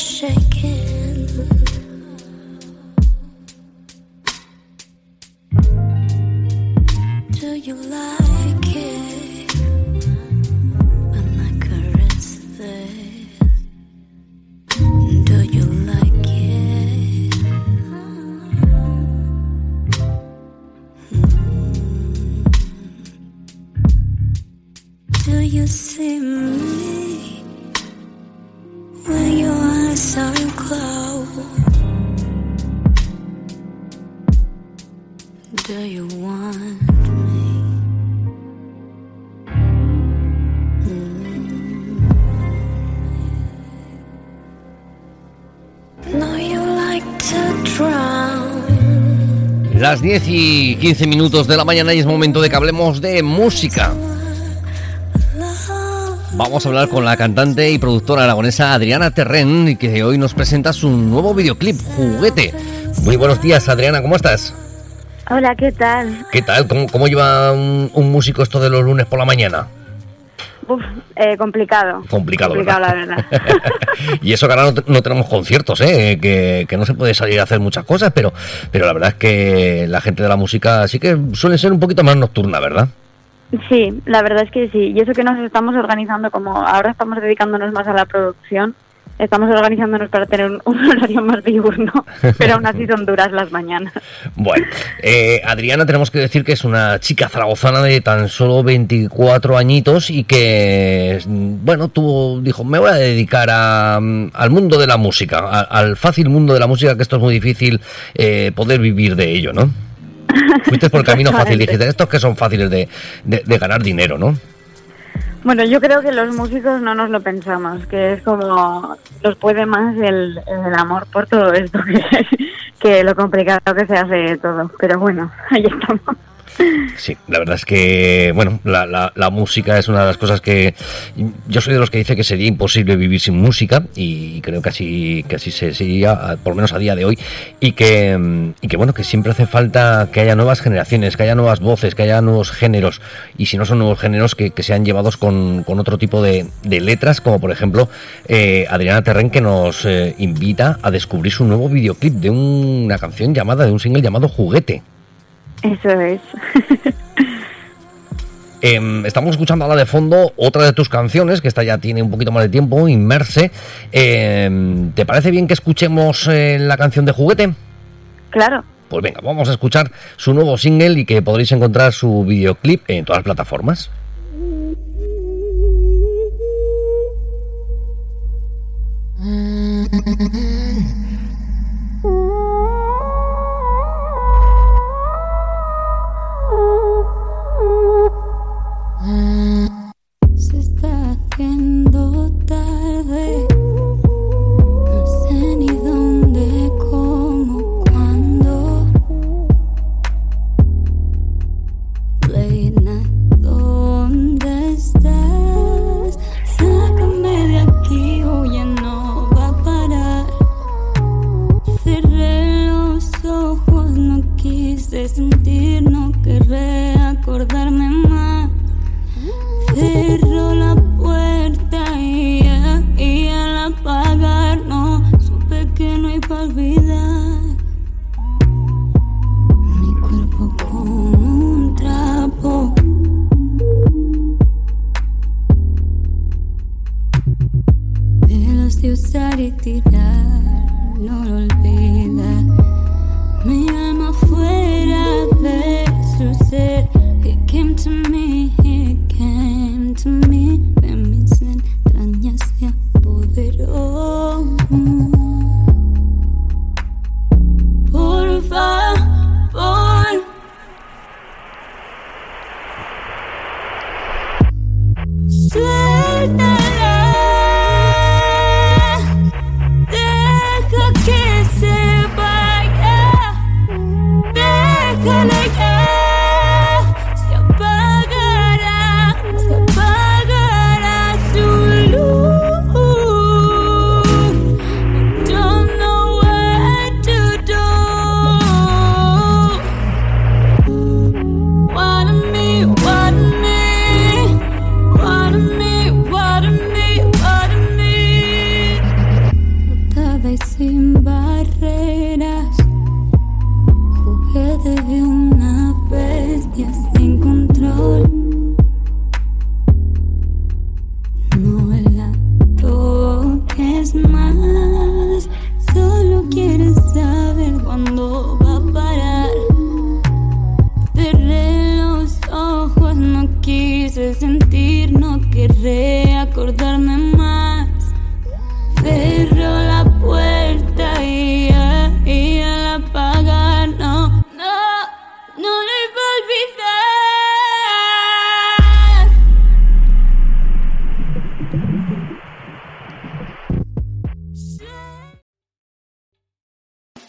shaking. Do you like it when I caress this? Do you like it? Hmm. Do you see me You want me? Las 10 y 15 minutos de la mañana y es momento de que hablemos de música. Vamos a hablar con la cantante y productora aragonesa Adriana Terren, que hoy nos presenta su nuevo videoclip, Juguete. Muy buenos días, Adriana, ¿cómo estás? Hola, ¿qué tal? ¿Qué tal? ¿Cómo, cómo lleva un, un músico esto de los lunes por la mañana? Uf, eh, complicado. Complicado, Complicado, ¿verdad? la verdad. y eso que ahora no tenemos conciertos, ¿eh? que, que no se puede salir a hacer muchas cosas, pero, pero la verdad es que la gente de la música sí que suele ser un poquito más nocturna, ¿verdad? Sí, la verdad es que sí. Y eso que nos estamos organizando, como ahora estamos dedicándonos más a la producción, estamos organizándonos para tener un, un horario más diurno, pero aún así son duras las mañanas. Bueno, eh, Adriana tenemos que decir que es una chica zaragozana de tan solo 24 añitos y que, bueno, tuvo, dijo, me voy a dedicar a, mm, al mundo de la música, a- al fácil mundo de la música, que esto es muy difícil eh, poder vivir de ello, ¿no? Fuiste por el camino fácil, dijiste, estos que son fáciles de, de- de ganar dinero, ¿no? Bueno, yo creo que los músicos no nos lo pensamos, que es como nos puede más el, el amor por todo esto que, que lo complicado que se hace todo. Pero bueno, ahí estamos. Sí, la verdad es que, bueno, la, la- la música es una de las cosas que yo soy de los que dice que sería imposible vivir sin música y creo que así, que así se sería, por lo menos a día de hoy, y que, y que, bueno, que siempre hace falta que haya nuevas generaciones, que haya nuevas voces, que haya nuevos géneros, y si no son nuevos géneros, que, que sean llevados con, otro tipo de, de letras, como por ejemplo eh, Adriana Terren, que nos eh, invita a descubrir su nuevo videoclip de una canción llamada, de un single llamado Juguete. Eso es. Em, estamos escuchando ahora de fondo otra de tus canciones, que esta ya tiene un poquito más de tiempo, Inmerse. Em, ¿Te parece bien que escuchemos eh, la canción de juguete? claro. Pues venga, vamos a escuchar su nuevo single y que podréis encontrar su videoclip en todas las plataformas. quise sentir, no querré acordarme más. Cerró la puerta y, y al apagar no supe que no hay para olvidar. Mi cuerpo como un trapo. Pelos de usar y tirar, no lo olvida. Deja que se vaya, déjale sin barreras, juguete de una bestia sin control.